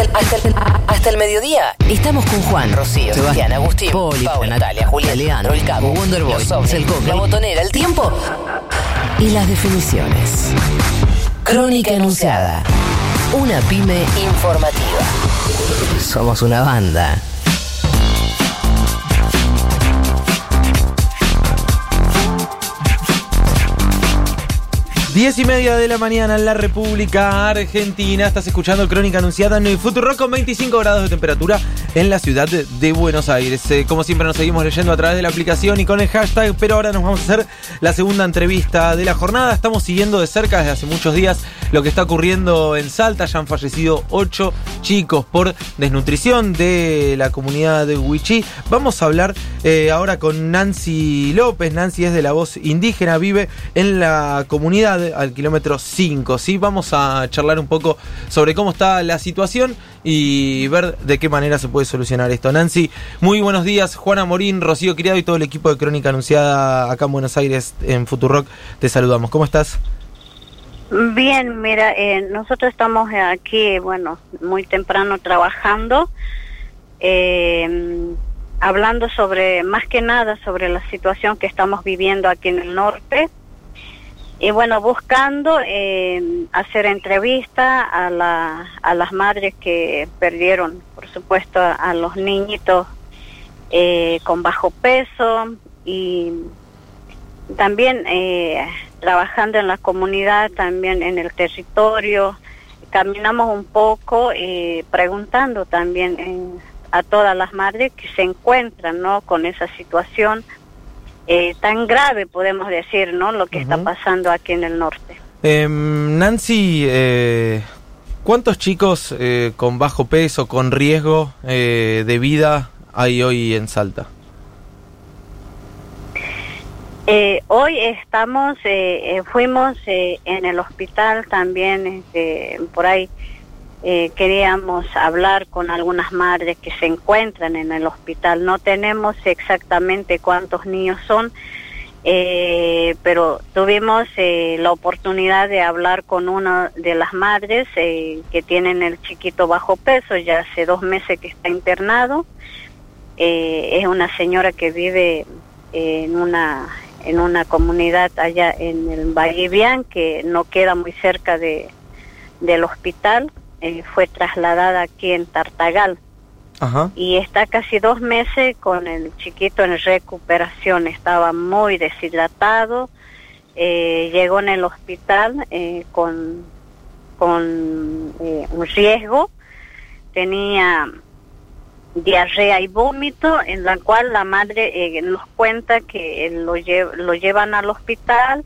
Hasta el, hasta el- hasta el mediodía estamos con Juan, Rocío, Sebastián, Agustín, Poli, Paula, Natalia, Julián, Leandro, el Cabo, el la botonera, el tiempo y las definiciones. Crónica Enunciada. Una pyme informativa. Somos una banda. Diez y media de la mañana en la República Argentina. Estás escuchando Crónica Anunciada en el Futuro con 25 grados de temperatura en la ciudad de, Buenos Aires. Eh, como siempre nos seguimos leyendo a través de la aplicación y con el hashtag, pero ahora nos vamos a hacer la segunda entrevista de la jornada. Estamos siguiendo de cerca desde hace muchos días lo que está ocurriendo en Salta. Ya han fallecido ocho chicos por desnutrición de la comunidad de Huichí. Vamos a hablar eh, ahora con Nancy López. Nancy es de la voz indígena, vive en la comunidad al kilómetro 5. ¿sí? Vamos a charlar un poco sobre cómo está la situación y ver de qué manera se puede solucionar esto. Nancy, muy buenos días. Juana Morín, Rocío Criado y todo el equipo de Crónica Anunciada acá en Buenos Aires en Futurock. Te saludamos. ¿Cómo estás? Bien, mira, eh, nosotros estamos aquí, bueno, muy temprano trabajando, eh, hablando sobre, más que nada, sobre la situación que estamos viviendo aquí en el norte. Y bueno, buscando eh, hacer entrevista a, la, a las madres que perdieron, por supuesto, a, los niñitos eh, con bajo peso y también eh, trabajando en la comunidad, también en el territorio, caminamos un poco preguntando también a todas las madres que se encuentran ¿no? con esa situación eh, tan grave, podemos decir, ¿no? lo que está pasando aquí en el norte. Em, Nancy, eh, ¿cuántos chicos eh, con bajo peso, con riesgo eh, de vida hay hoy en Salta? Eh, hoy estamos, eh, eh, fuimos eh, en el hospital también, este, por ahí eh, queríamos hablar con algunas madres que se encuentran en el hospital. No tenemos exactamente cuántos niños son, eh, pero tuvimos eh, la oportunidad de hablar con una de las madres que tienen el chiquito bajo peso, ya hace dos meses que está internado. Es una señora que vive en una en una comunidad allá en el Valle Bian, que no queda muy cerca de, del hospital. Eh, fue trasladada aquí en Tartagal Ajá. y está casi dos meses con el chiquito en recuperación. Estaba muy deshidratado, eh, llegó en el hospital eh, con, con eh, un riesgo, tenía diarrea y vómito, en la cual la madre nos cuenta que lo, lle- lo llevan al hospital,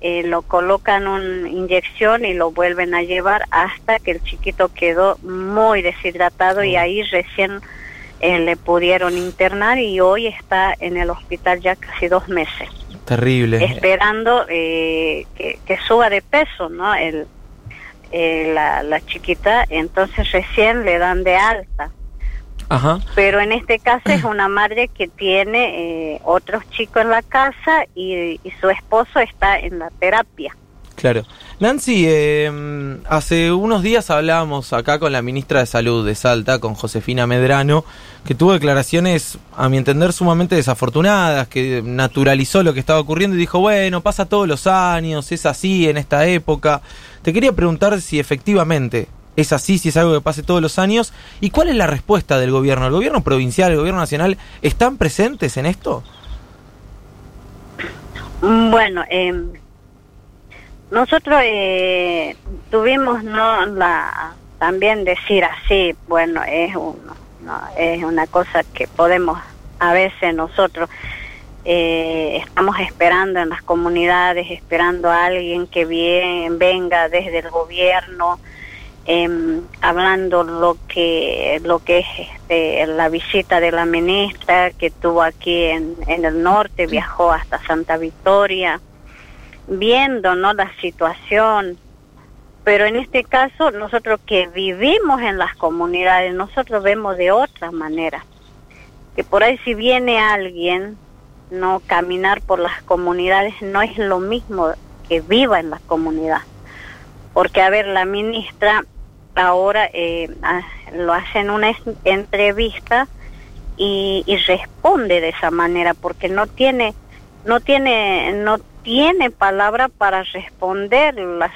eh, lo colocan una inyección y lo vuelven a llevar hasta que el chiquito quedó muy deshidratado y ahí recién eh, le pudieron internar y hoy está en el hospital ya casi dos meses, Terrible. esperando eh, que, que suba de peso, ¿no? El, eh, la, la chiquita, entonces recién le dan de alta Ajá. pero en este caso es una madre que tiene eh, otros chicos en la casa y, y su esposo está en la terapia. Claro. Nancy, eh, hace unos días hablábamos acá con la ministra de Salud de Salta, con Josefina Medrano, que tuvo declaraciones, a mi entender, sumamente desafortunadas, que naturalizó lo que estaba ocurriendo y dijo, bueno, pasa todos los años, es así en esta época. Te quería preguntar si efectivamente es así, si es algo que pase todos los años, y cuál es la respuesta del gobierno. ¿El gobierno provincial, el gobierno nacional, están presentes en esto? Bueno, eh, nosotros eh, tuvimos no la también decir así, bueno, es no, es una cosa que podemos a veces nosotros eh, estamos esperando en las comunidades, esperando a alguien que bien, venga desde el gobierno, em, hablando lo que lo que es este, la visita de la ministra que tuvo aquí en, en el norte, viajó hasta Santa Victoria, viendo no la situación, pero en este caso nosotros que vivimos en las comunidades, nosotros vemos de otra manera, que por ahí si viene alguien, no caminar por las comunidades no es lo mismo que viva en la comunidad, porque a ver, la ministra ahora eh, lo hacen una entrevista y, y, responde de esa manera porque no tiene no tiene no tiene palabra para responder las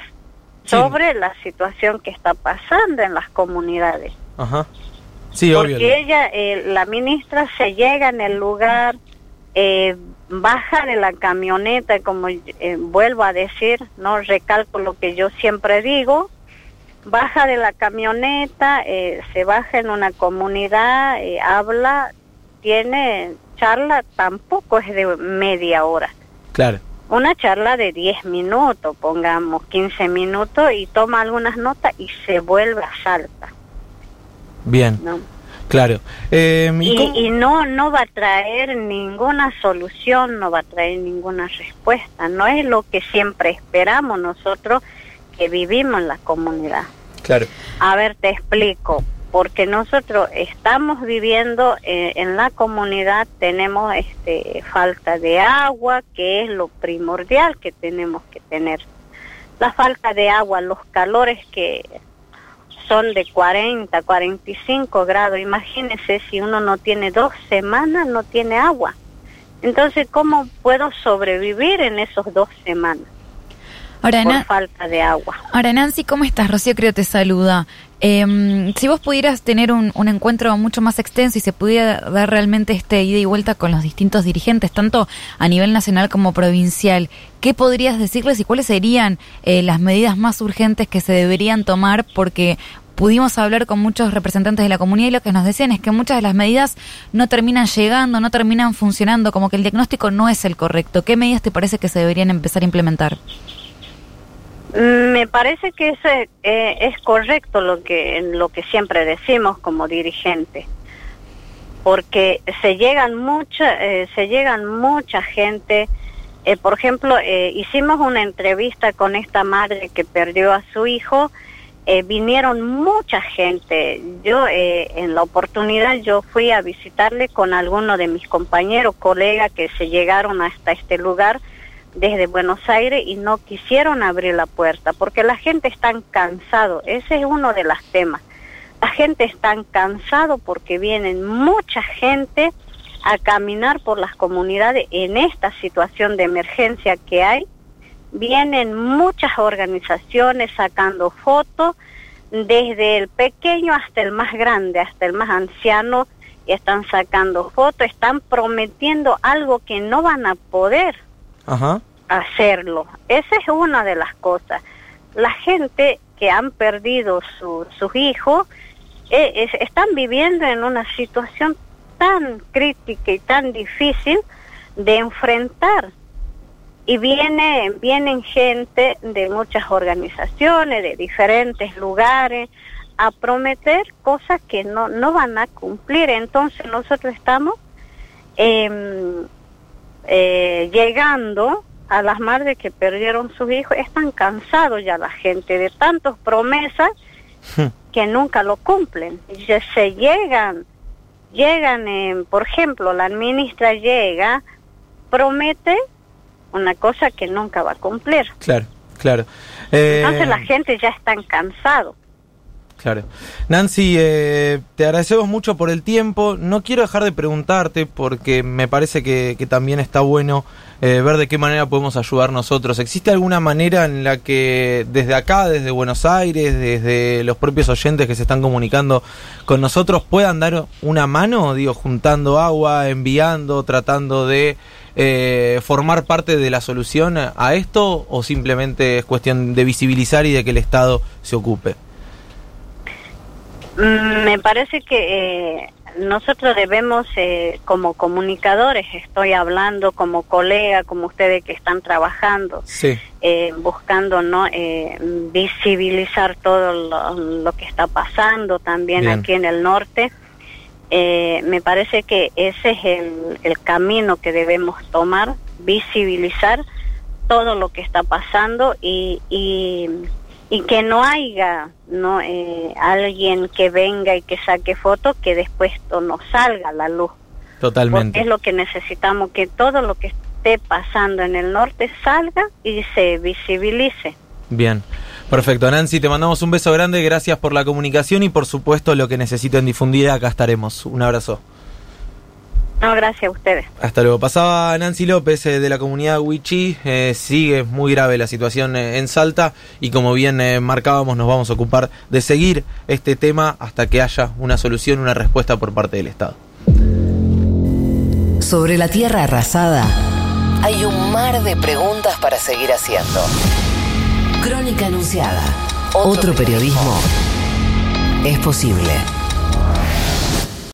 sobre la situación que está pasando en las comunidades. Ajá. Sí, Porque ella, eh, la ministra, se llega en el lugar, eh, baja de la camioneta, como eh, vuelvo a decir, no recalco lo que yo siempre digo, baja de la camioneta, se baja en una comunidad, habla, tiene charla, tampoco es de media hora. Claro una charla de 10 minutos, pongamos 15 minutos, y toma algunas notas y se vuelve a salta. Bien. Claro. Em, ¿y, no, no va a traer ninguna solución, no va a traer ninguna respuesta. No es lo que siempre esperamos nosotros que vivimos en la comunidad. Claro. A ver, te explico porque nosotros estamos viviendo eh, en la comunidad, tenemos este, falta de agua, que es lo primordial que tenemos que tener. La falta de agua, los calores que son de 40, 45 grados, imagínense si uno no tiene dos semanas, no tiene agua. Entonces, ¿cómo puedo sobrevivir en esos dos semanas? Ahora, por falta de agua. Ahora, Nancy, ¿cómo estás? Rocío creo te saluda. Eh, si vos pudieras tener un, un, encuentro mucho más extenso y se pudiera dar realmente este ida y vuelta con los distintos dirigentes, tanto a nivel nacional como provincial, ¿qué podrías decirles y cuáles serían eh, las medidas más urgentes que se deberían tomar? Porque pudimos hablar con muchos representantes de la comunidad y lo que nos decían es que muchas de las medidas no terminan llegando, no terminan funcionando, como que el diagnóstico no es el correcto. ¿Qué medidas te parece que se deberían empezar a implementar? Me parece que ese, eh, es correcto lo que, lo que siempre decimos como dirigente, porque se llegan mucha, eh, se llegan mucha gente. Eh, por ejemplo, hicimos una entrevista con esta madre que perdió a su hijo. vinieron mucha gente. Yo, en la oportunidad, yo fui a visitarle con algunos de mis compañeros, colegas que se llegaron hasta este lugar desde Buenos Aires y no quisieron abrir la puerta porque la gente está cansado. Ese es uno de los temas. La gente está cansado porque vienen mucha gente a caminar por las comunidades en esta situación de emergencia que hay. Vienen muchas organizaciones sacando fotos, desde el pequeño hasta el más grande, hasta el más anciano, y están sacando fotos, están prometiendo algo que no van a poder hacerlo. Esa es una de las cosas. La gente que han perdido sus hijos eh, están viviendo en una situación tan crítica y tan difícil de enfrentar. Y viene, vienen gente de muchas organizaciones, de diferentes lugares, a prometer cosas que no, no van a cumplir. Entonces nosotros estamos em, eh, llegando a las madres que perdieron sus hijos, están cansados ya la gente de tantas promesas hmm. que nunca lo cumplen. Y se llegan, llegan, por ejemplo, la ministra llega, promete una cosa que nunca va a cumplir. Claro, claro. Entonces la eh, gente ya está cansado. Claro. Nancy, eh, te agradecemos mucho por el tiempo. No quiero dejar de preguntarte porque me parece que, también está bueno eh, ver de qué manera podemos ayudar nosotros. ¿Existe alguna manera en la que desde acá, desde Buenos Aires, desde los propios oyentes que se están comunicando con nosotros, puedan dar una mano, digo, juntando agua, enviando, tratando de eh, formar parte de la solución a esto o simplemente es cuestión de visibilizar y de que el Estado se ocupe? Mm, me parece que eh, nosotros debemos, eh, como comunicadores, estoy hablando como colega, como ustedes que están trabajando, eh, buscando no visibilizar todo lo, que está pasando también aquí en el norte. me parece que ese es el, el camino que debemos tomar, visibilizar todo lo que está pasando y, y y que no haya no eh, alguien que venga y que saque fotos que después esto no salga a la luz. Totalmente. Es lo que necesitamos que todo lo que esté pasando en el norte salga y se visibilice. Bien. Perfecto, Nancy, te mandamos un beso grande, gracias por la comunicación y por supuesto lo que necesiten difundir, acá estaremos. Un abrazo. No, gracias a ustedes. Hasta luego. Pasaba Nancy López eh, de la comunidad Wichi. Eh, sigue muy grave la situación eh, en Salta y como bien eh, marcábamos nos vamos a ocupar de seguir este tema hasta que haya una solución, una respuesta por parte del Estado. Sobre la tierra arrasada hay un mar de preguntas para seguir haciendo. Crónica Anunciada. Otro periodismo es posible.